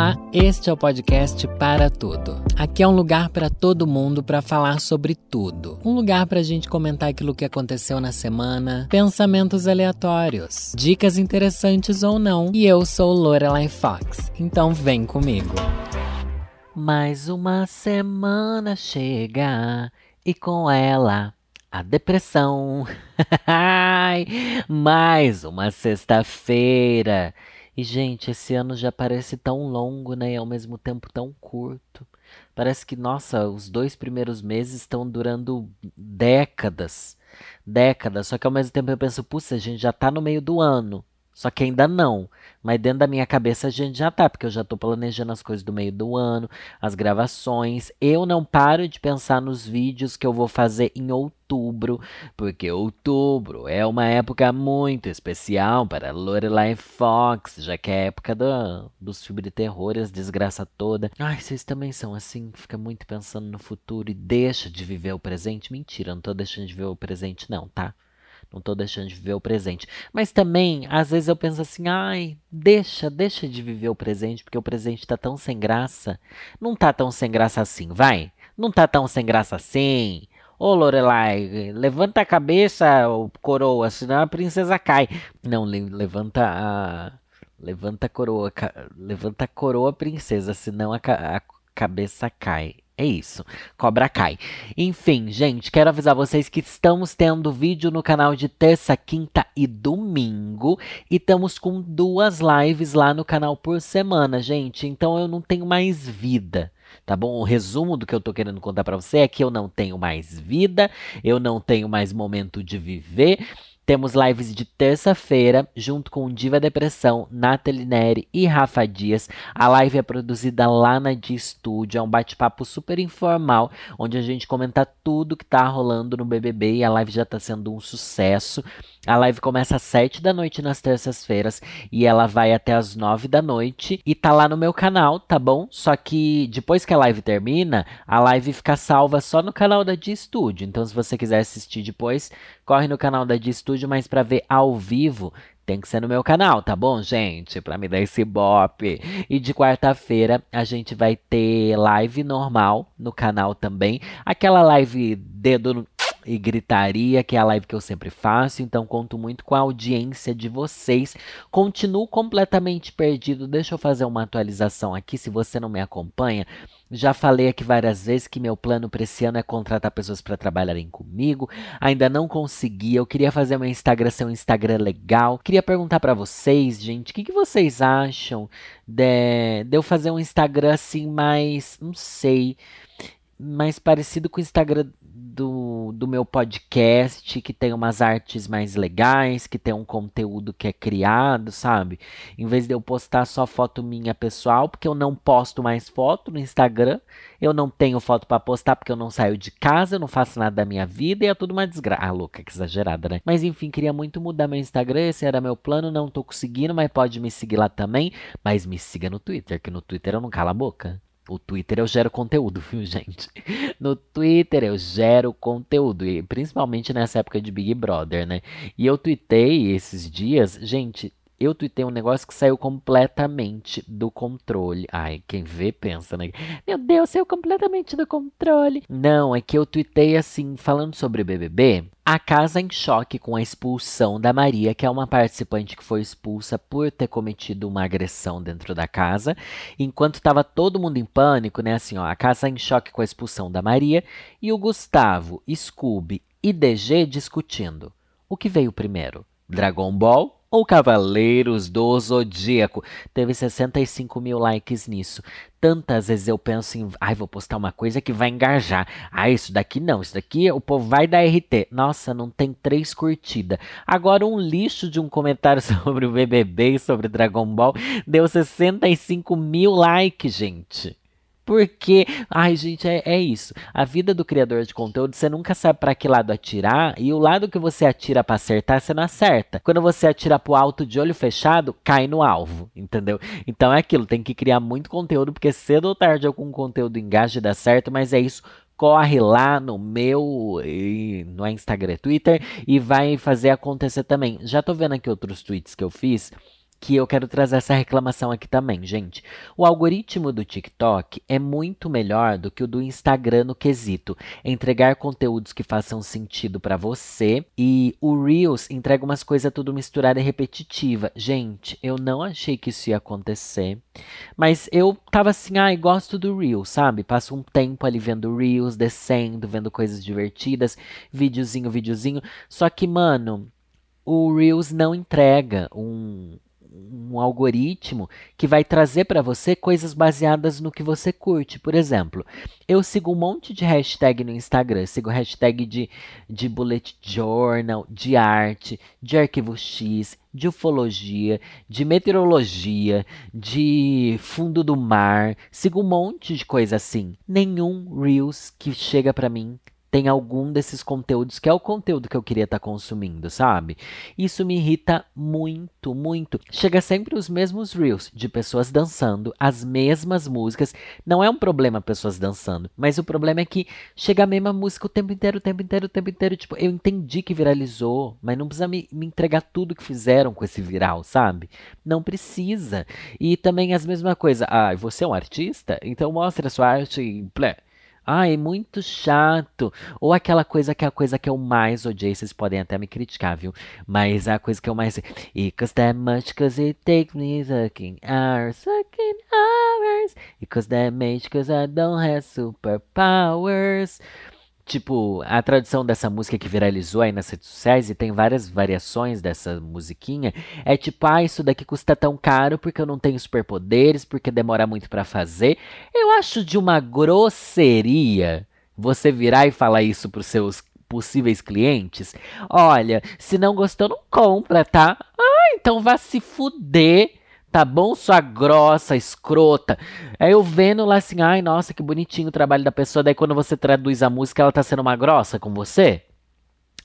Olá, este é o podcast Para Tudo. Aqui é um lugar para todo mundo para falar sobre tudo. Um lugar para a gente comentar aquilo que aconteceu na semana, pensamentos aleatórios, dicas interessantes ou não. E eu sou Lorelai Fox, então vem comigo. Mais uma semana chega e com ela a depressão. Mais uma sexta-feira e, gente, esse ano já parece tão longo, né? E ao mesmo tempo tão curto. Parece que, nossa, os dois primeiros meses estão durando décadas. Décadas. Só que ao mesmo tempo eu penso, puxa, a gente já tá no meio do ano. Só que ainda não. Mas dentro da minha cabeça a gente já tá, porque eu já tô planejando as coisas do meio do ano, as gravações. Eu não paro de pensar nos vídeos que eu vou fazer em outubro, porque outubro é uma época muito especial para Lorelai Fox, já que é a época do, dos filmes de terror, as desgraça toda. Ai, vocês também são assim, fica muito pensando no futuro e deixa de viver o presente? Mentira, não tô deixando de viver o presente não, tá? Não tô deixando de viver o presente. Mas também, às vezes eu penso assim, ai, deixa, deixa de viver o presente, porque o presente tá tão sem graça. Não tá tão sem graça assim, vai. Não tá tão sem graça assim. Ô Lorelai, levanta a cabeça, coroa, senão a princesa cai. Não, levanta a. Levanta a coroa, levanta a coroa, princesa, senão a, a cabeça cai. É isso, Cobra cai. Enfim, gente, quero avisar vocês que estamos tendo vídeo no canal de terça, quinta e domingo. E estamos com duas lives lá no canal por semana, gente. Então eu não tenho mais vida tá bom? O resumo do que eu tô querendo contar para você é que eu não tenho mais vida, eu não tenho mais momento de viver temos lives de terça-feira, junto com Diva Depressão, Nathalie Neri e Rafa Dias. A live é produzida lá na Di Studio, é um bate-papo super informal, onde a gente comenta tudo que tá rolando no BBB e a live já tá sendo um sucesso. A live começa às 7 da noite nas terças-feiras e ela vai até às 9 da noite e tá lá no meu canal, tá bom? Só que depois que a live termina, a live fica salva só no canal da Di Studio. Então se você quiser assistir depois, corre no canal da Di Studio, mas para ver ao vivo tem que ser no meu canal, tá bom, gente? Para me dar esse bop. E de quarta-feira a gente vai ter live normal no canal também. Aquela live dedo no e gritaria, que é a live que eu sempre faço, então conto muito com a audiência de vocês. Continuo completamente perdido. Deixa eu fazer uma atualização aqui, se você não me acompanha. Já falei aqui várias vezes que meu plano para esse ano é contratar pessoas para trabalharem comigo. Ainda não consegui. Eu queria fazer meu Instagram ser um Instagram legal. Queria perguntar para vocês, gente, o que, que vocês acham de, de eu fazer um Instagram assim mais, não sei, mais parecido com o Instagram do, do meu podcast, que tem umas artes mais legais, que tem um conteúdo que é criado, sabe? Em vez de eu postar só foto minha pessoal, porque eu não posto mais foto no Instagram, eu não tenho foto para postar porque eu não saio de casa, eu não faço nada da minha vida e é tudo uma desgraça. Ah, louca, que exagerada, né? Mas enfim, queria muito mudar meu Instagram, esse era meu plano, não tô conseguindo, mas pode me seguir lá também. Mas me siga no Twitter, que no Twitter eu não calo a boca. O Twitter eu gero conteúdo, viu, gente? No Twitter eu gero conteúdo, e principalmente nessa época de Big Brother, né? E eu tuitei esses dias, gente, eu tuitei um negócio que saiu completamente do controle. Ai, quem vê pensa, né? Meu Deus, saiu completamente do controle. Não, é que eu tuitei assim, falando sobre BBB. A casa em choque com a expulsão da Maria, que é uma participante que foi expulsa por ter cometido uma agressão dentro da casa. Enquanto estava todo mundo em pânico, né? Assim, ó, a casa em choque com a expulsão da Maria e o Gustavo, Scooby e DG discutindo. O que veio primeiro? Dragon Ball ou Cavaleiros do Zodíaco. Teve 65 mil likes nisso. Tantas vezes eu penso em, ai, vou postar uma coisa que vai engajar. Ah, isso daqui não, isso daqui o povo vai dar RT. Nossa, não tem três curtidas. Agora, um lixo de um comentário sobre o BBB e sobre Dragon Ball deu 65 mil likes, gente. Porque, ai, gente, é, é isso. A vida do criador de conteúdo, você nunca sabe para que lado atirar, e o lado que você atira para acertar, você não acerta. Quando você atira pro alto de olho fechado, cai no alvo, entendeu? Então é aquilo, tem que criar muito conteúdo, porque cedo ou tarde algum conteúdo engaja e dá certo, mas é isso corre lá no meu no Instagram, Twitter e vai fazer acontecer também. Já tô vendo aqui outros tweets que eu fiz que eu quero trazer essa reclamação aqui também, gente. O algoritmo do TikTok é muito melhor do que o do Instagram no quesito entregar conteúdos que façam sentido para você e o Reels entrega umas coisas tudo misturada e repetitiva. Gente, eu não achei que isso ia acontecer, mas eu tava assim, ai, ah, gosto do Reels, sabe? Passo um tempo ali vendo Reels, descendo, vendo coisas divertidas, videozinho, videozinho. Só que, mano, o Reels não entrega um, um algoritmo que vai trazer para você coisas baseadas no que você curte. Por exemplo, eu sigo um monte de hashtag no Instagram. Sigo hashtag de, de bullet journal, de arte, de arquivo X, de ufologia, de meteorologia, de fundo do mar. Sigo um monte de coisa assim. Nenhum Reels que chega para mim tem algum desses conteúdos que é o conteúdo que eu queria estar tá consumindo, sabe? Isso me irrita muito, muito. Chega sempre os mesmos reels de pessoas dançando as mesmas músicas. Não é um problema pessoas dançando, mas o problema é que chega a mesma música o tempo inteiro, o tempo inteiro, o tempo inteiro. Tipo, eu entendi que viralizou, mas não precisa me, me entregar tudo que fizeram com esse viral, sabe? Não precisa. E também as mesmas coisas. Ah, você é um artista? Então mostra a sua arte e Ai, muito chato. Ou aquela coisa que é a coisa que eu mais odiei, vocês podem até me criticar, viu? Mas a coisa que eu mais. It costs that much cause it takes me sucking hours, sucking hours. It costs that much cause I don't have superpowers. Tipo, a tradução dessa música que viralizou aí nas redes sociais e tem várias variações dessa musiquinha, é tipo, ah, isso daqui custa tão caro porque eu não tenho superpoderes, porque demora muito para fazer. Eu acho de uma grosseria você virar e falar isso pros seus possíveis clientes. Olha, se não gostou, não compra, tá? Ah, então vá se fuder. Tá bom, sua grossa, escrota. Aí eu vendo lá assim, ai, nossa, que bonitinho o trabalho da pessoa. Daí quando você traduz a música, ela tá sendo uma grossa com você?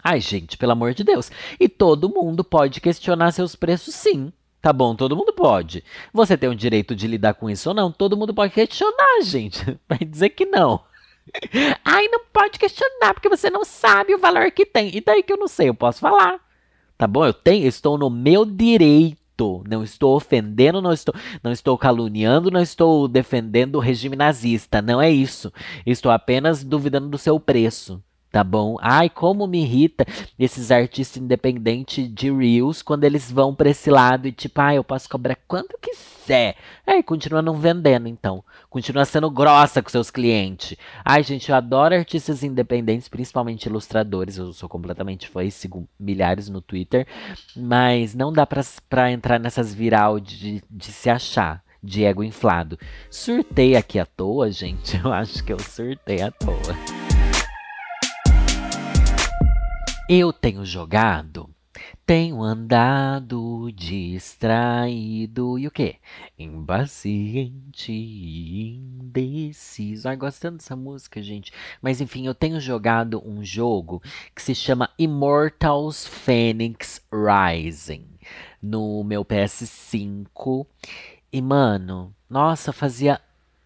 Ai, gente, pelo amor de Deus. E todo mundo pode questionar seus preços, sim. Tá bom, todo mundo pode. Você tem o direito de lidar com isso ou não? Todo mundo pode questionar, gente. Vai dizer que não. Ai, não pode questionar, porque você não sabe o valor que tem. E daí que eu não sei, eu posso falar. Tá bom? Eu tenho, eu estou no meu direito não estou ofendendo, não estou, não estou caluniando, não estou defendendo o regime nazista. Não é isso. Estou apenas duvidando do seu preço tá bom? Ai, como me irrita esses artistas independentes de Reels quando eles vão pra esse lado e tipo, ai, ah, eu posso cobrar quanto quiser. Aí continua não vendendo, então. Continua sendo grossa com seus clientes. Ai, gente, eu adoro artistas independentes, principalmente ilustradores. Eu sou completamente fã sigo milhares no Twitter. Mas não dá pra, pra entrar nessas viral de, de se achar de ego inflado. Surtei aqui à toa, gente. Eu acho que eu surtei à toa. Eu tenho jogado, tenho andado distraído e o quê? Impaciente e indeciso. Ai, gostando dessa música, gente. Mas enfim, eu tenho jogado um jogo que se chama Immortals Phoenix Rising no meu PS5. E mano, nossa, fazia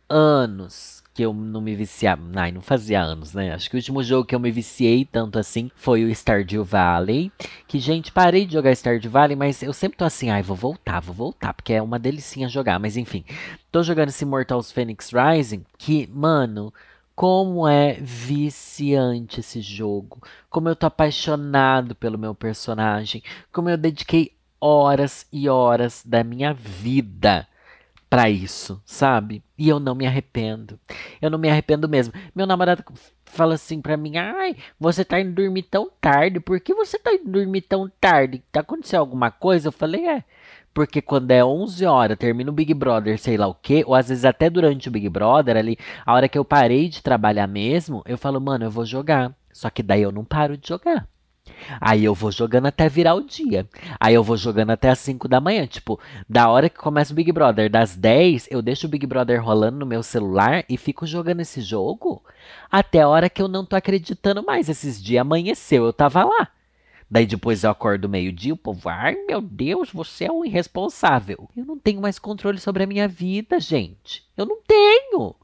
anos que eu não me viciava. Ai, não fazia anos, né? Acho que o último jogo que eu me viciei tanto assim foi o Stardew Valley. Que, gente, parei de jogar Stardew Valley, mas eu sempre tô assim, ai, vou voltar, vou voltar, porque é uma delicinha jogar. Mas enfim, tô jogando esse Mortals Phoenix Rising, que, mano. Como é viciante esse jogo. Como eu tô apaixonado pelo meu personagem. Como eu dediquei horas e horas da minha vida para isso, sabe? E eu não me arrependo. Eu não me arrependo mesmo. Meu namorado fala assim para mim: "Ai, você tá indo dormir tão tarde. Por que você tá indo dormir tão tarde? Tá acontecendo alguma coisa?" Eu falei: "É, porque quando é 11 horas, termina o Big Brother, sei lá o quê, ou às vezes até durante o Big Brother ali, a hora que eu parei de trabalhar mesmo, eu falo: "Mano, eu vou jogar". Só que daí eu não paro de jogar. Aí eu vou jogando até virar o dia. Aí eu vou jogando até as 5 da manhã. Tipo, da hora que começa o Big Brother, das 10, eu deixo o Big Brother rolando no meu celular e fico jogando esse jogo até a hora que eu não tô acreditando mais. Esses dias amanheceu, eu tava lá. Daí depois eu acordo meio-dia, o povo, ai meu Deus, você é um irresponsável. Eu não tenho mais controle sobre a minha vida, gente. Eu não tenho.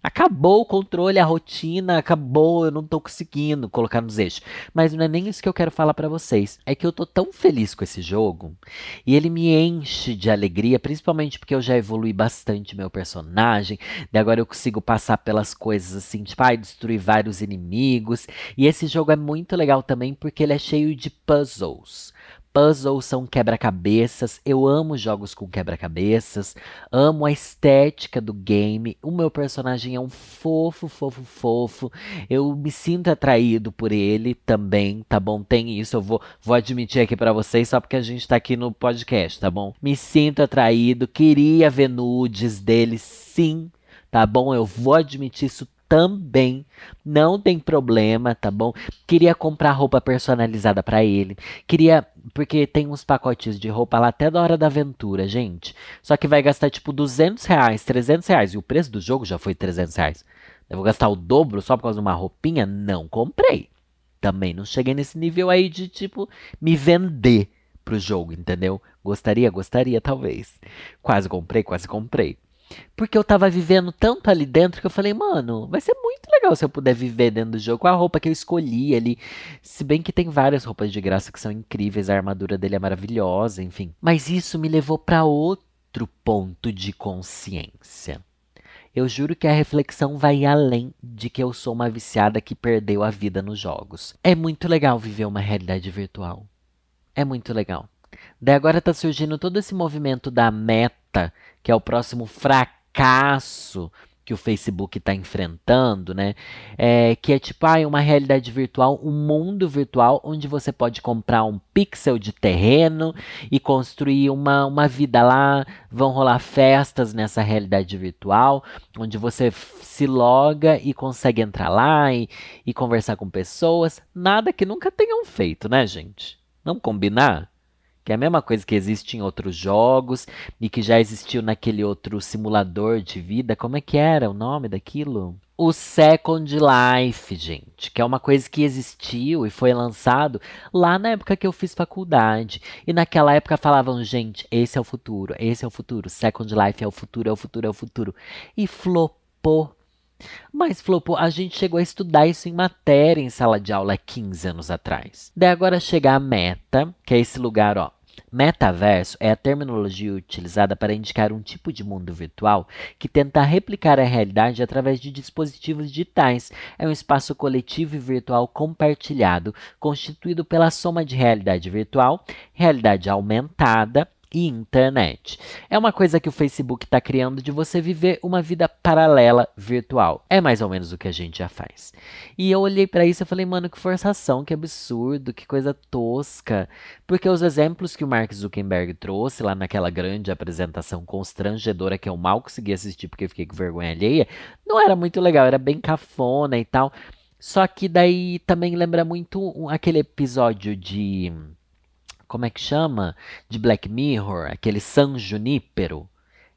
Acabou o controle, a rotina, acabou, eu não tô conseguindo colocar nos eixos. Mas não é nem isso que eu quero falar para vocês. É que eu tô tão feliz com esse jogo e ele me enche de alegria, principalmente porque eu já evolui bastante meu personagem. E agora eu consigo passar pelas coisas assim, tipo, ah, destruir vários inimigos. E esse jogo é muito legal também porque ele é cheio de puzzles puzzles são quebra-cabeças. Eu amo jogos com quebra-cabeças. Amo a estética do game. O meu personagem é um fofo, fofo, fofo. Eu me sinto atraído por ele também, tá bom? Tem isso, eu vou, vou admitir aqui para vocês só porque a gente tá aqui no podcast, tá bom? Me sinto atraído. Queria ver nudes dele, sim. Tá bom? Eu vou admitir isso também. Não tem problema, tá bom? Queria comprar roupa personalizada para ele. Queria. Porque tem uns pacotes de roupa lá até da hora da aventura, gente. Só que vai gastar tipo 200 reais, 300 reais. E o preço do jogo já foi 300 reais. Eu vou gastar o dobro só por causa de uma roupinha? Não comprei. Também não cheguei nesse nível aí de tipo me vender pro jogo, entendeu? Gostaria, gostaria, talvez. Quase comprei, quase comprei. Porque eu tava vivendo tanto ali dentro que eu falei, mano, vai ser muito legal se eu puder viver dentro do jogo com a roupa que eu escolhi ali. Se bem que tem várias roupas de graça que são incríveis, a armadura dele é maravilhosa, enfim. Mas isso me levou para outro ponto de consciência. Eu juro que a reflexão vai além de que eu sou uma viciada que perdeu a vida nos jogos. É muito legal viver uma realidade virtual. É muito legal. Daí agora tá surgindo todo esse movimento da meta que é o próximo fracasso que o Facebook está enfrentando, né? É, que é tipo ah, uma realidade virtual, um mundo virtual onde você pode comprar um pixel de terreno e construir uma, uma vida lá. Vão rolar festas nessa realidade virtual, onde você se loga e consegue entrar lá e, e conversar com pessoas. Nada que nunca tenham feito, né, gente? Não combinar? Que é a mesma coisa que existe em outros jogos e que já existiu naquele outro simulador de vida. Como é que era o nome daquilo? O Second Life, gente, que é uma coisa que existiu e foi lançado lá na época que eu fiz faculdade. E naquela época falavam, gente, esse é o futuro, esse é o futuro, Second Life é o futuro, é o futuro, é o futuro. E flopou mas, Flopo, a gente chegou a estudar isso em matéria em sala de aula 15 anos atrás. Daí agora chega a meta, que é esse lugar, ó, Metaverso é a terminologia utilizada para indicar um tipo de mundo virtual que tenta replicar a realidade através de dispositivos digitais. É um espaço coletivo e virtual compartilhado, constituído pela soma de realidade virtual, realidade aumentada e internet. É uma coisa que o Facebook está criando de você viver uma vida paralela virtual. É mais ou menos o que a gente já faz. E eu olhei para isso e falei, mano, que forçação, que absurdo, que coisa tosca. Porque os exemplos que o Mark Zuckerberg trouxe lá naquela grande apresentação constrangedora que eu mal consegui assistir porque fiquei com vergonha alheia, não era muito legal, era bem cafona e tal. Só que daí também lembra muito aquele episódio de como é que chama? De Black Mirror, aquele San Junipero.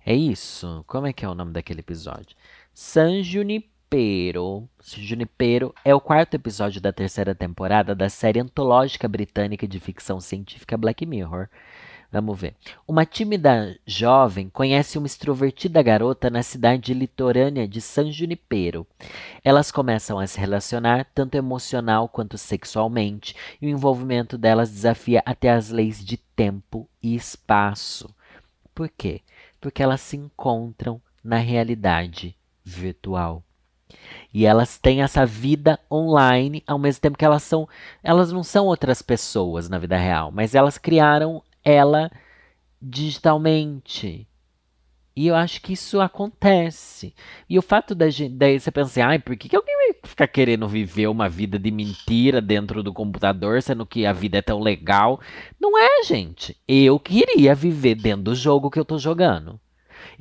É isso? Como é que é o nome daquele episódio? San Junipero. Junipero é o quarto episódio da terceira temporada da série antológica britânica de ficção científica Black Mirror. Vamos ver. Uma tímida jovem conhece uma extrovertida garota na cidade litorânea de San Junipero. Elas começam a se relacionar tanto emocional quanto sexualmente, e o envolvimento delas desafia até as leis de tempo e espaço. Por quê? Porque elas se encontram na realidade virtual. E elas têm essa vida online, ao mesmo tempo que elas são, elas não são outras pessoas na vida real, mas elas criaram ela digitalmente. E eu acho que isso acontece. E o fato da gente, daí você pensar, ai, por que, que alguém vai ficar querendo viver uma vida de mentira dentro do computador, sendo que a vida é tão legal? Não é, gente. Eu queria viver dentro do jogo que eu tô jogando.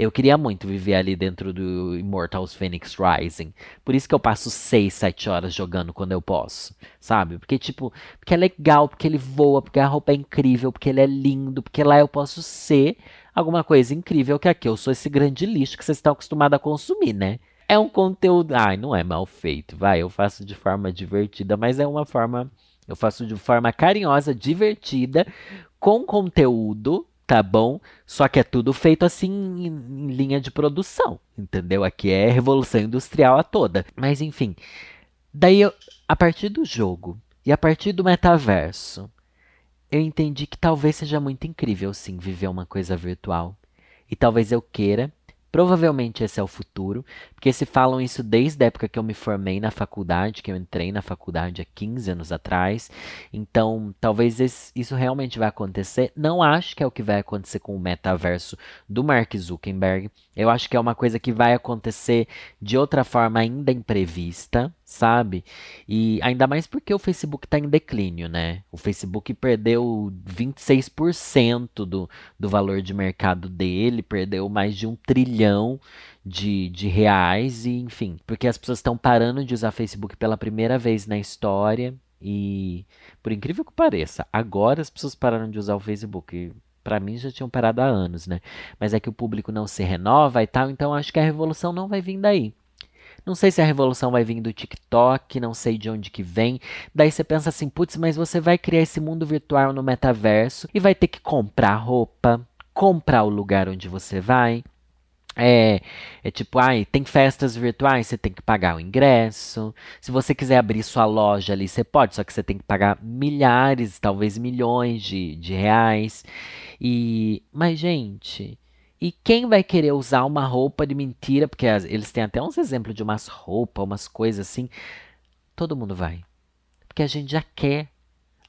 Eu queria muito viver ali dentro do Immortals Phoenix Rising. Por isso que eu passo 6, 7 horas jogando quando eu posso, sabe? Porque, tipo, porque é legal, porque ele voa, porque a roupa é incrível, porque ele é lindo, porque lá eu posso ser alguma coisa incrível que aqui eu sou esse grande lixo que vocês estão acostumados a consumir, né? É um conteúdo. Ai, não é mal feito, vai. Eu faço de forma divertida, mas é uma forma. Eu faço de forma carinhosa, divertida, com conteúdo tá bom? Só que é tudo feito assim em, em linha de produção, entendeu? Aqui é revolução industrial a toda. Mas enfim, daí eu, a partir do jogo e a partir do metaverso, eu entendi que talvez seja muito incrível sim viver uma coisa virtual. E talvez eu queira Provavelmente esse é o futuro, porque se falam isso desde a época que eu me formei na faculdade, que eu entrei na faculdade há 15 anos atrás. Então, talvez isso realmente vai acontecer. Não acho que é o que vai acontecer com o metaverso do Mark Zuckerberg. Eu acho que é uma coisa que vai acontecer de outra forma ainda imprevista, sabe? E ainda mais porque o Facebook está em declínio, né? O Facebook perdeu 26% do, do valor de mercado dele, perdeu mais de um trilhão de, de reais, e enfim, porque as pessoas estão parando de usar Facebook pela primeira vez na história. E por incrível que pareça, agora as pessoas pararam de usar o Facebook para mim já tinham parado há anos, né? Mas é que o público não se renova e tal, então acho que a revolução não vai vir daí. Não sei se a revolução vai vir do TikTok, não sei de onde que vem. Daí você pensa assim, putz, mas você vai criar esse mundo virtual no metaverso e vai ter que comprar roupa, comprar o lugar onde você vai, é, é tipo, ai, tem festas virtuais, você tem que pagar o ingresso. Se você quiser abrir sua loja ali, você pode, só que você tem que pagar milhares, talvez milhões de, de reais. E, mas, gente, e quem vai querer usar uma roupa de mentira? Porque eles têm até uns exemplos de umas roupas, umas coisas assim. Todo mundo vai. Porque a gente já quer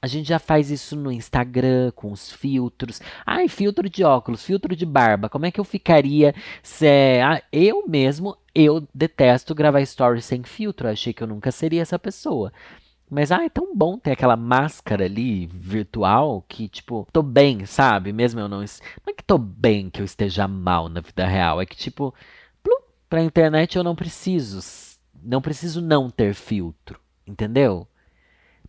a gente já faz isso no Instagram, com os filtros. Ai, filtro de óculos, filtro de barba. Como é que eu ficaria se. Ah, eu mesmo, eu detesto gravar stories sem filtro. achei que eu nunca seria essa pessoa. Mas, ah, é tão bom ter aquela máscara ali virtual que, tipo, tô bem, sabe? Mesmo eu não. Não é que tô bem que eu esteja mal na vida real. É que, tipo, plum, pra internet eu não preciso. Não preciso não ter filtro. Entendeu?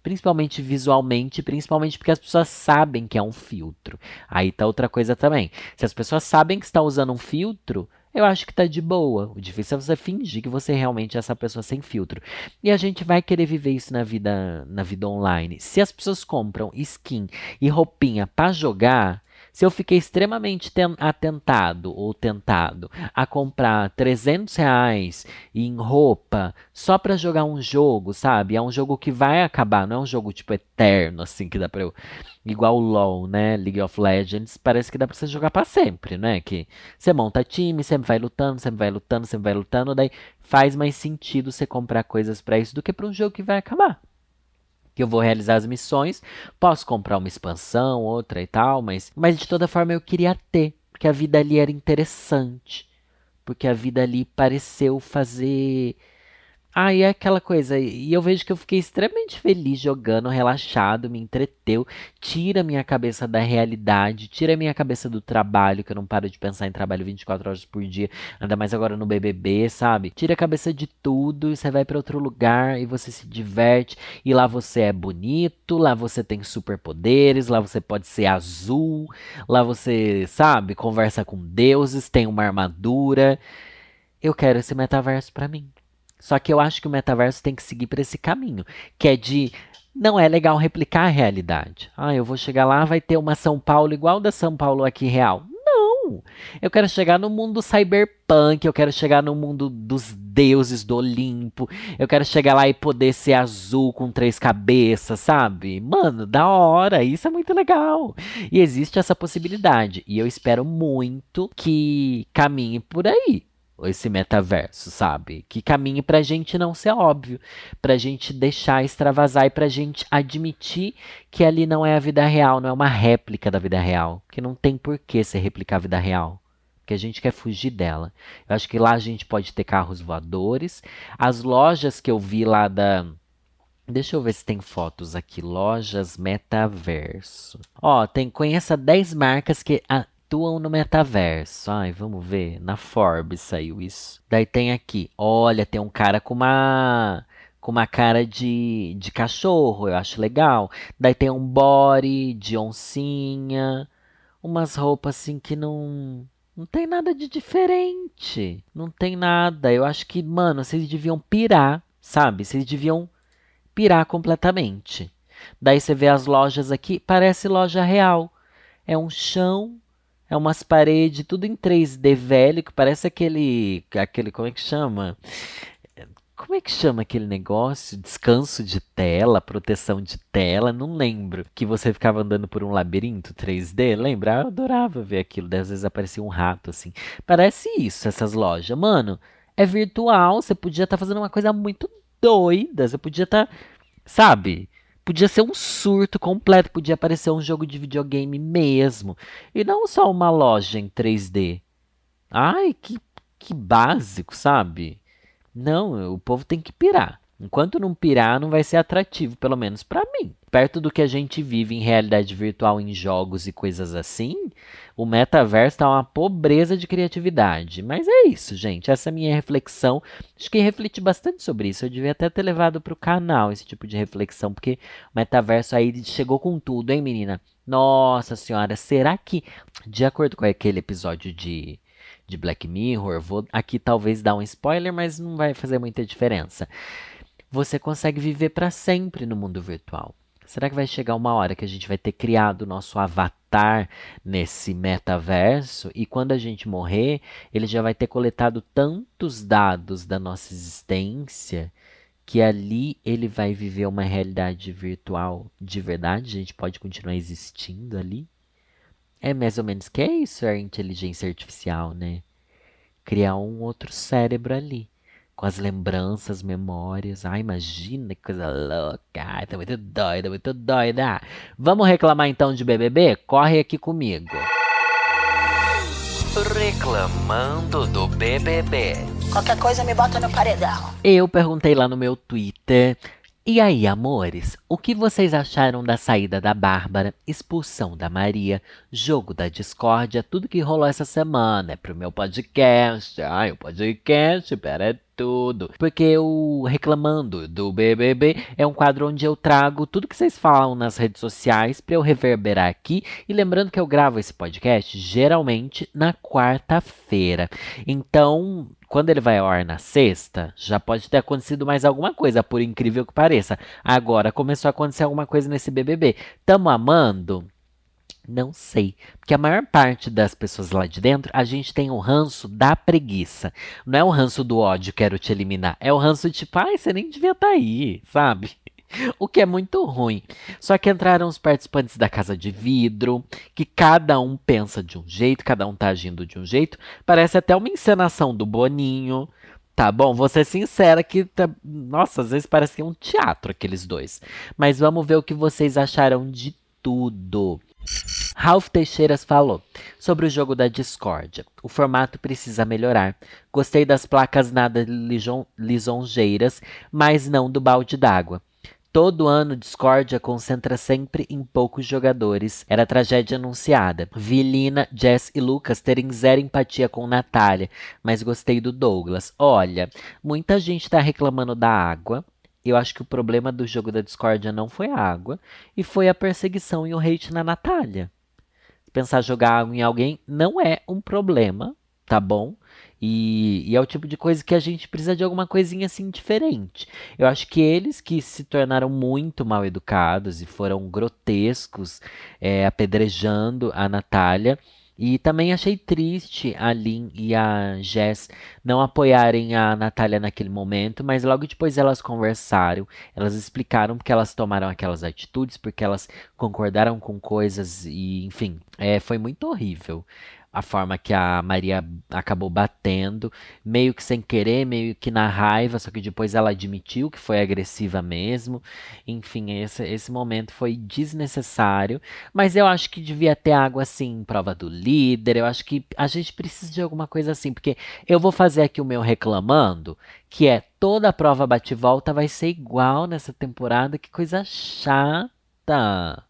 principalmente visualmente, principalmente porque as pessoas sabem que é um filtro. Aí tá outra coisa também. Se as pessoas sabem que está usando um filtro, eu acho que tá de boa. O difícil é você fingir que você realmente é essa pessoa sem filtro. E a gente vai querer viver isso na vida, na vida online. Se as pessoas compram skin e roupinha para jogar, se eu fiquei extremamente atentado ou tentado a comprar 300 reais em roupa só para jogar um jogo, sabe? É um jogo que vai acabar, não é um jogo tipo eterno, assim, que dá pra eu. Igual o LoL, né? League of Legends, parece que dá pra você jogar para sempre, né? Que você monta time, sempre vai lutando, sempre vai lutando, sempre vai lutando, daí faz mais sentido você comprar coisas para isso do que para um jogo que vai acabar que eu vou realizar as missões. Posso comprar uma expansão, outra e tal, mas, mas de toda forma eu queria ter, porque a vida ali era interessante. Porque a vida ali pareceu fazer ah, é aquela coisa, e eu vejo que eu fiquei extremamente feliz jogando, relaxado, me entreteu, tira minha cabeça da realidade, tira minha cabeça do trabalho, que eu não paro de pensar em trabalho 24 horas por dia, ainda mais agora no BBB, sabe? Tira a cabeça de tudo e você vai para outro lugar e você se diverte, e lá você é bonito, lá você tem superpoderes, lá você pode ser azul, lá você, sabe, conversa com deuses, tem uma armadura. Eu quero esse metaverso para mim. Só que eu acho que o metaverso tem que seguir por esse caminho, que é de não é legal replicar a realidade. Ah, eu vou chegar lá, vai ter uma São Paulo igual da São Paulo aqui real. Não! Eu quero chegar no mundo cyberpunk, eu quero chegar no mundo dos deuses do Olimpo, eu quero chegar lá e poder ser azul com três cabeças, sabe? Mano, da hora, isso é muito legal. E existe essa possibilidade, e eu espero muito que caminhe por aí esse metaverso, sabe? Que caminhe pra gente não ser óbvio, pra gente deixar extravasar e pra gente admitir que ali não é a vida real, não é uma réplica da vida real, que não tem por que se replicar a vida real. Que a gente quer fugir dela. Eu acho que lá a gente pode ter carros voadores. As lojas que eu vi lá da, Deixa eu ver se tem fotos aqui. Lojas Metaverso. Ó, tem conheça 10 marcas que atuam no metaverso. Ai, vamos ver. Na Forbes saiu isso. Daí tem aqui. Olha, tem um cara com uma com uma cara de, de cachorro, eu acho legal. Daí tem um body de oncinha, umas roupas assim que não não tem nada de diferente. Não tem nada. Eu acho que, mano, vocês deviam pirar, sabe? Vocês deviam pirar completamente. Daí você vê as lojas aqui, parece loja real. É um chão É umas paredes, tudo em 3D velho, que parece aquele. aquele como é que chama? Como é que chama aquele negócio? Descanso de tela, proteção de tela, não lembro. Que você ficava andando por um labirinto 3D, lembra? Eu adorava ver aquilo, às vezes aparecia um rato assim. Parece isso, essas lojas. Mano, é virtual, você podia estar tá fazendo uma coisa muito doida, você podia estar, tá, sabe? Podia ser um surto completo, podia aparecer um jogo de videogame mesmo. E não só uma loja em 3D. Ai, que, que básico, sabe? Não, o povo tem que pirar. Enquanto não pirar, não vai ser atrativo, pelo menos para mim. Perto do que a gente vive em realidade virtual em jogos e coisas assim, o metaverso tá uma pobreza de criatividade. Mas é isso, gente. Essa é a minha reflexão. Acho que refleti bastante sobre isso. Eu devia até ter levado pro canal esse tipo de reflexão, porque o metaverso aí chegou com tudo, hein, menina? Nossa senhora, será que, de acordo com aquele episódio de de Black Mirror, vou aqui talvez dar um spoiler, mas não vai fazer muita diferença. Você consegue viver para sempre no mundo virtual. Será que vai chegar uma hora que a gente vai ter criado o nosso avatar nesse metaverso e quando a gente morrer, ele já vai ter coletado tantos dados da nossa existência que ali ele vai viver uma realidade virtual de verdade? A gente pode continuar existindo ali? É mais ou menos que é isso a inteligência artificial, né? Criar um outro cérebro ali. Com as lembranças, memórias. Ai, imagina que coisa louca. Ai, tá muito doida, muito doida. Vamos reclamar então de BBB? Corre aqui comigo. Reclamando do BBB. Qualquer coisa me bota no paredão. Eu perguntei lá no meu Twitter e aí, amores, o que vocês acharam da saída da Bárbara, expulsão da Maria, jogo da discórdia, tudo que rolou essa semana? É pro meu podcast. Ai, o podcast, pera, tudo. Porque o Reclamando do BBB é um quadro onde eu trago tudo que vocês falam nas redes sociais para eu reverberar aqui. E lembrando que eu gravo esse podcast geralmente na quarta-feira. Então, quando ele vai ao ar na sexta, já pode ter acontecido mais alguma coisa, por incrível que pareça. Agora começou a acontecer alguma coisa nesse BBB. Tamo amando? Não sei. Porque a maior parte das pessoas lá de dentro, a gente tem o ranço da preguiça. Não é o ranço do ódio, quero te eliminar. É o ranço de tipo, ai, você nem devia estar tá aí, sabe? o que é muito ruim. Só que entraram os participantes da Casa de Vidro, que cada um pensa de um jeito, cada um tá agindo de um jeito. Parece até uma encenação do Boninho. Tá bom, vou ser sincera que, tá... nossa, às vezes parece é um teatro aqueles dois. Mas vamos ver o que vocês acharam de tudo. Ralph Teixeiras falou sobre o jogo da discórdia. O formato precisa melhorar. Gostei das placas nada lisonjeiras, mas não do balde d'água. Todo ano, Discordia concentra sempre em poucos jogadores. Era tragédia anunciada. Vi Lina, Jess e Lucas terem zero empatia com Natália, mas gostei do Douglas. Olha, muita gente tá reclamando da água. Eu acho que o problema do jogo da Discordia não foi a água, e foi a perseguição e o hate na Natália. Pensar jogar água em alguém não é um problema, tá bom? E, e, é o tipo de coisa que a gente precisa de alguma coisinha assim diferente. Eu acho que eles que se tornaram muito mal educados e foram grotescos, é, apedrejando a Natália. E também achei triste a Lin e a Jess não apoiarem a Natália naquele momento, mas logo depois elas conversaram, elas explicaram porque elas tomaram aquelas atitudes, porque elas concordaram com coisas e, enfim, é, foi muito horrível a forma que a Maria acabou batendo, meio que sem querer, meio que na raiva, só que depois ela admitiu que foi agressiva mesmo. Enfim, esse, esse momento foi desnecessário, mas eu acho que devia ter água assim prova do líder. Eu acho que a gente precisa de alguma coisa assim, porque eu vou fazer aqui o meu reclamando, que é toda a prova bate-volta vai ser igual nessa temporada, que coisa chata.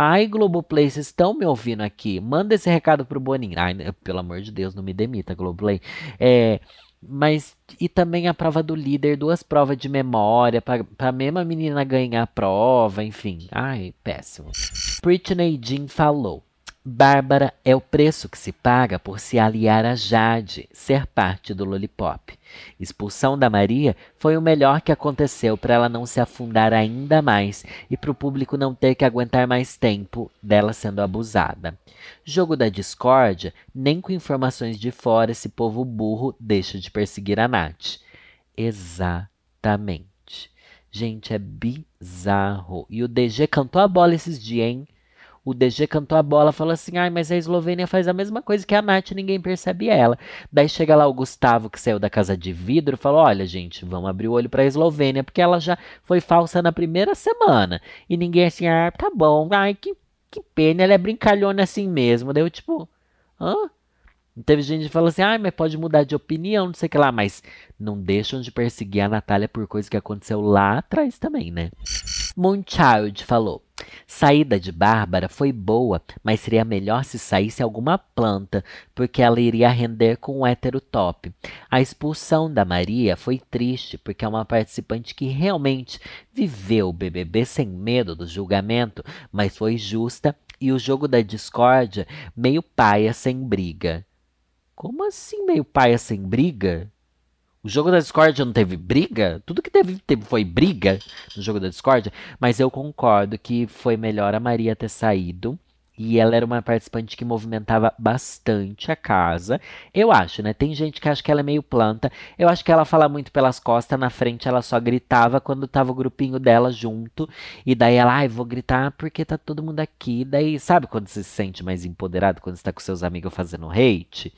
Ai, Globoplay, vocês estão me ouvindo aqui? Manda esse recado pro Boninho. Ai, né, pelo amor de Deus, não me demita, Globoplay. É, mas e também a prova do líder, duas provas de memória para a mesma menina ganhar a prova, enfim. Ai, péssimo. Britney Jean falou: Bárbara é o preço que se paga por se aliar a Jade, ser parte do Lollipop. Expulsão da Maria foi o melhor que aconteceu para ela não se afundar ainda mais e para o público não ter que aguentar mais tempo dela sendo abusada. Jogo da discórdia, nem com informações de fora esse povo burro deixa de perseguir a Nath. Exatamente. Gente, é bizarro. E o DG cantou a bola esses dias, hein? O DG cantou a bola, falou assim: ai, mas a Eslovênia faz a mesma coisa que a Nath, ninguém percebe ela. Daí chega lá o Gustavo, que saiu da casa de vidro, e falou: olha, gente, vamos abrir o olho pra Eslovênia, porque ela já foi falsa na primeira semana. E ninguém assim, ah, tá bom, ai, que, que pena, ela é brincalhona assim mesmo. Daí eu, tipo, hã? Teve gente que falou assim, ah, mas pode mudar de opinião, não sei o que lá, mas não deixam de perseguir a Natália por coisa que aconteceu lá atrás também, né? Moonchild falou, saída de Bárbara foi boa, mas seria melhor se saísse alguma planta, porque ela iria render com um hétero top. A expulsão da Maria foi triste, porque é uma participante que realmente viveu o BBB sem medo do julgamento, mas foi justa e o jogo da discórdia meio paia sem briga. Como assim meio paia sem briga? O jogo da Discord não teve briga? Tudo que teve, teve foi briga no jogo da Discord. Mas eu concordo que foi melhor a Maria ter saído e ela era uma participante que movimentava bastante a casa. Eu acho, né? Tem gente que acha que ela é meio planta. Eu acho que ela fala muito pelas costas. Na frente ela só gritava quando tava o grupinho dela junto. E daí ela, ai, ah, vou gritar porque tá todo mundo aqui. Daí, sabe quando você se sente mais empoderado? Quando você tá com seus amigos fazendo hate?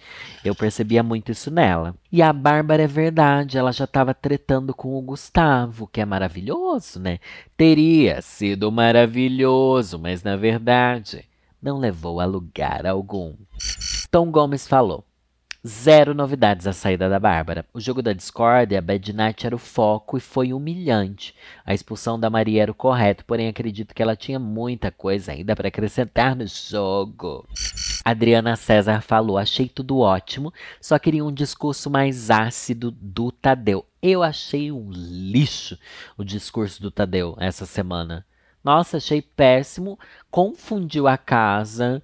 Eu percebia muito isso nela. E a Bárbara é verdade. Ela já tava tretando com o Gustavo, que é maravilhoso, né? Teria sido maravilhoso, mas na verdade não levou a lugar algum. Tom Gomes falou. Zero novidades à saída da Bárbara. O jogo da Discord e a Bad Night era o foco e foi humilhante. A expulsão da Maria era o correto, porém acredito que ela tinha muita coisa ainda para acrescentar no jogo. Adriana César falou: Achei tudo ótimo, só queria um discurso mais ácido do Tadeu. Eu achei um lixo o discurso do Tadeu essa semana. Nossa, achei péssimo. Confundiu a casa.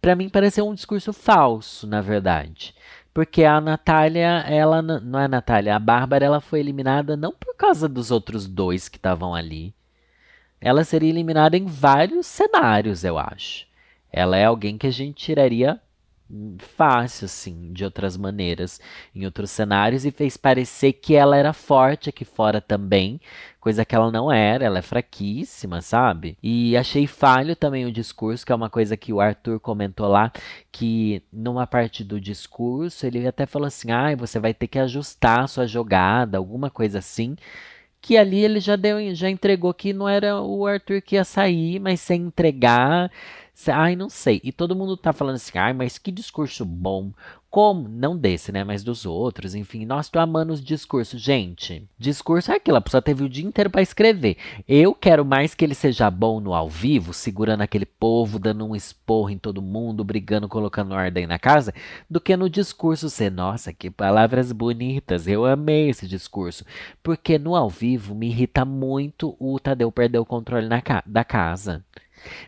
Para mim pareceu um discurso falso, na verdade. Porque a Natália, ela não é a Natália, a Bárbara, ela foi eliminada não por causa dos outros dois que estavam ali. Ela seria eliminada em vários cenários, eu acho. Ela é alguém que a gente tiraria fácil, assim, de outras maneiras, em outros cenários, e fez parecer que ela era forte aqui fora também, coisa que ela não era, ela é fraquíssima, sabe? E achei falho também o discurso, que é uma coisa que o Arthur comentou lá, que numa parte do discurso ele até falou assim: ah, você vai ter que ajustar a sua jogada, alguma coisa assim que ali ele já deu, já entregou que não era o Arthur que ia sair, mas sem entregar, Ai, não sei. E todo mundo tá falando assim, ai, mas que discurso bom. Como? Não desse, né? Mas dos outros. Enfim, nós tô amando os discursos. Gente, discurso é aquilo. A pessoa teve o dia inteiro para escrever. Eu quero mais que ele seja bom no ao vivo, segurando aquele povo, dando um esporro em todo mundo, brigando, colocando ordem na casa, do que no discurso ser, nossa, que palavras bonitas. Eu amei esse discurso. Porque no ao vivo me irrita muito o Tadeu perder o controle ca da casa.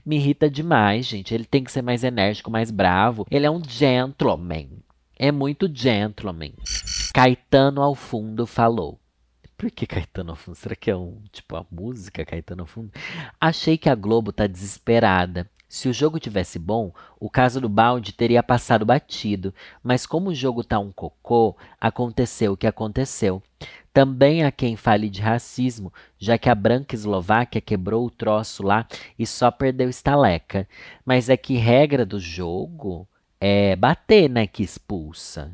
Me irrita demais, gente. Ele tem que ser mais enérgico, mais bravo. Ele é um gentleman. É muito gentleman. Caetano ao fundo falou. Por que Caetano ao fundo? Será que é um tipo a música Caetano ao fundo? Achei que a Globo tá desesperada. Se o jogo tivesse bom, o caso do balde teria passado batido, mas como o jogo tá um cocô, aconteceu o que aconteceu. Também há quem fale de racismo, já que a branca eslováquia quebrou o troço lá e só perdeu estaleca. Mas é que regra do jogo é bater, né, que expulsa.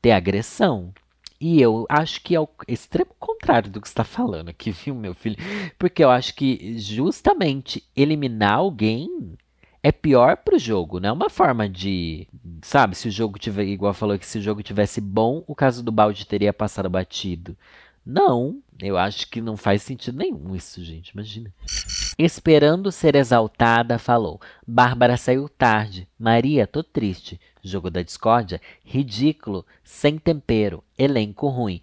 Ter agressão. E eu acho que é o extremo contrário do que está falando aqui, viu, meu filho? Porque eu acho que justamente eliminar alguém é pior pro jogo, não é uma forma de, sabe, se o jogo tiver, igual falou que se o jogo tivesse bom, o caso do balde teria passado batido. Não, eu acho que não faz sentido nenhum isso, gente, imagina. Esperando ser exaltada, falou: Bárbara saiu tarde. Maria, tô triste. Jogo da discórdia, ridículo, sem tempero, elenco ruim.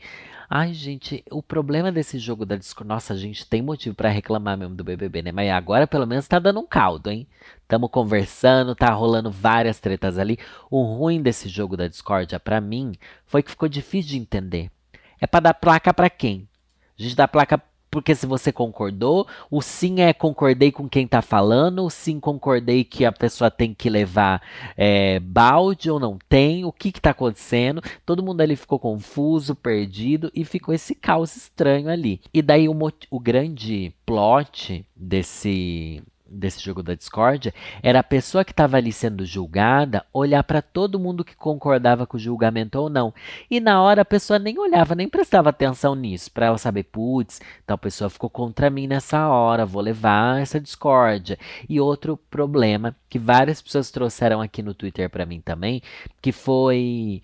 Ai, gente, o problema desse jogo da discórdia. Nossa, a gente tem motivo para reclamar mesmo do BBB, né? Mas agora pelo menos tá dando um caldo, hein? Tamo conversando, tá rolando várias tretas ali. O ruim desse jogo da discórdia, para mim, foi que ficou difícil de entender. É para dar placa para quem? A gente dá placa porque se você concordou, o sim é concordei com quem tá falando, o sim concordei que a pessoa tem que levar é, balde ou não tem, o que que tá acontecendo. Todo mundo ali ficou confuso, perdido e ficou esse caos estranho ali. E daí o, o grande plot desse desse jogo da discórdia era a pessoa que estava ali sendo julgada olhar para todo mundo que concordava com o julgamento ou não. E na hora a pessoa nem olhava, nem prestava atenção nisso, para ela saber, putz, tal pessoa ficou contra mim nessa hora, vou levar essa discórdia. E outro problema que várias pessoas trouxeram aqui no Twitter para mim também, que foi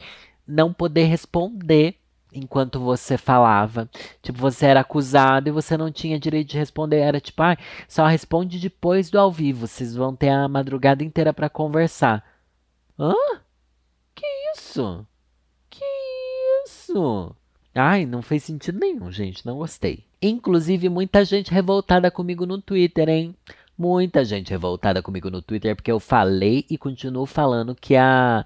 não poder responder enquanto você falava. Tipo, você era acusado e você não tinha direito de responder. Era tipo, ah, só responde depois do ao vivo. Vocês vão ter a madrugada inteira para conversar. Hã? Que isso? Que isso? Ai, não fez sentido nenhum, gente. Não gostei. Inclusive, muita gente revoltada comigo no Twitter, hein? Muita gente revoltada comigo no Twitter porque eu falei e continuo falando que a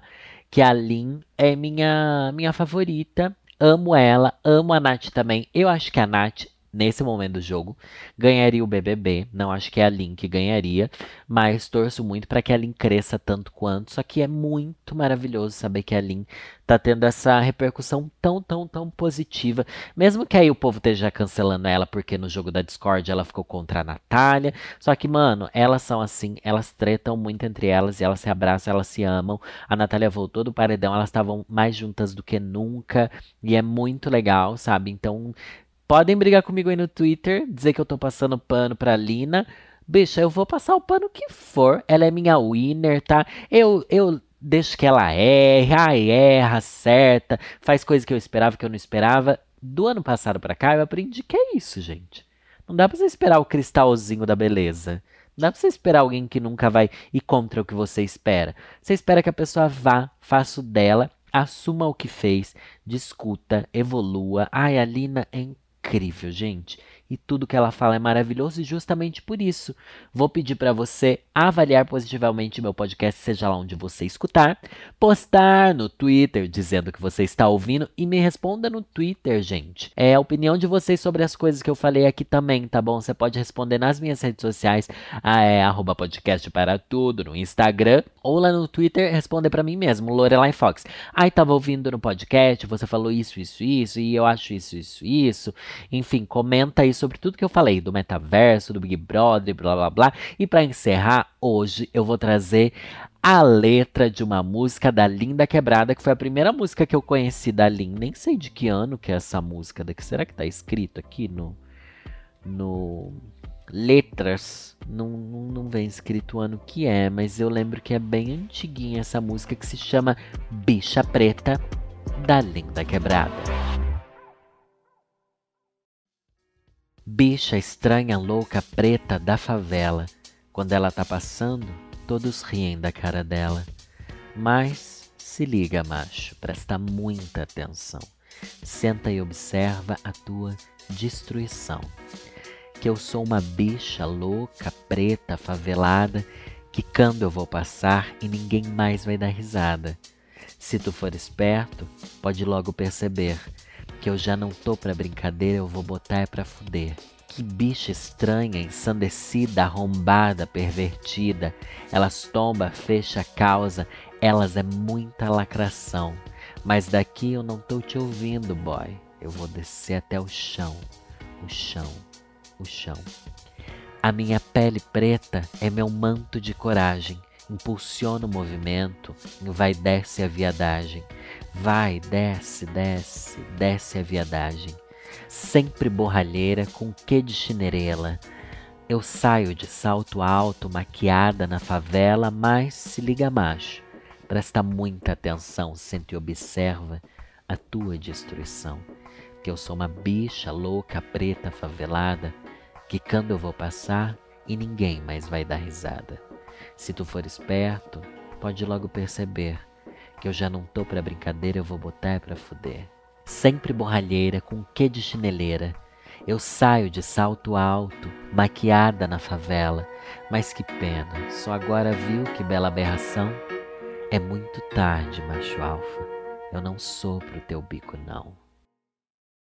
que a Lin é minha minha favorita Amo ela, amo a Nath também. Eu acho que a Nath nesse momento do jogo. Ganharia o BBB, não acho que é a Lin que ganharia, mas torço muito para que a Lin cresça tanto quanto. Só que é muito maravilhoso saber que a Lin tá tendo essa repercussão tão, tão, tão positiva. Mesmo que aí o povo esteja cancelando ela porque no jogo da Discord ela ficou contra a Natália. Só que, mano, elas são assim, elas tretam muito entre elas e elas se abraçam, elas se amam. A Natália voltou do paredão, elas estavam mais juntas do que nunca. E é muito legal, sabe? Então, Podem brigar comigo aí no Twitter, dizer que eu tô passando pano pra Lina. Bicha, eu vou passar o pano que for. Ela é minha winner, tá? Eu, eu deixo que ela erre, ai, erra, acerta, faz coisas que eu esperava que eu não esperava. Do ano passado pra cá, eu aprendi que é isso, gente. Não dá pra você esperar o cristalzinho da beleza. Não dá pra você esperar alguém que nunca vai ir contra o que você espera. Você espera que a pessoa vá, faça o dela, assuma o que fez, discuta, evolua. Ai, a Lina é incrível, gente e tudo que ela fala é maravilhoso e justamente por isso vou pedir para você avaliar positivamente meu podcast, seja lá onde você escutar, postar no Twitter dizendo que você está ouvindo e me responda no Twitter, gente. É a opinião de vocês sobre as coisas que eu falei aqui também, tá bom? Você pode responder nas minhas redes sociais, é, arroba podcast para tudo, no Instagram ou lá no Twitter, responder para mim mesmo, Lorelai Fox. Ai, tava ouvindo no podcast, você falou isso, isso, isso, e eu acho isso, isso, isso. Enfim, comenta isso sobre tudo que eu falei do metaverso, do Big Brother, blá blá blá. E para encerrar, hoje eu vou trazer a letra de uma música da Linda Quebrada, que foi a primeira música que eu conheci da Lin. Nem sei de que ano que é essa música daqui. Será que tá escrito aqui no no letras? Não, não, não vem escrito o ano que é, mas eu lembro que é bem antiguinha essa música que se chama Bicha Preta da Linda Quebrada. Bicha estranha, louca, preta da favela. Quando ela tá passando, todos riem da cara dela. Mas se liga, macho, presta muita atenção. Senta e observa a tua destruição. Que eu sou uma bicha louca, preta, favelada, que quando eu vou passar e ninguém mais vai dar risada. Se tu for esperto, pode logo perceber que eu já não tô pra brincadeira, eu vou botar é pra fuder. Que bicha estranha, ensandecida, arrombada, pervertida. Elas tomba, fecha a causa, elas é muita lacração. Mas daqui eu não tô te ouvindo, boy. Eu vou descer até o chão, o chão, o chão. A minha pele preta é meu manto de coragem. Impulsiona o movimento, vai desce a viadagem. Vai, desce, desce, desce a viadagem. Sempre borralheira com que de chinerela. Eu saio de salto alto, maquiada na favela, mas se liga macho. Presta muita atenção, sente e observa a tua destruição. Que eu sou uma bicha louca, preta, favelada, que quando eu vou passar e ninguém mais vai dar risada. Se tu for esperto, pode logo perceber Que eu já não tô pra brincadeira, eu vou botar é pra fuder. Sempre borralheira, com quê de chineleira. Eu saio de salto alto, maquiada na favela. Mas que pena, só agora viu que bela aberração? É muito tarde, macho alfa. Eu não sou pro teu bico, não.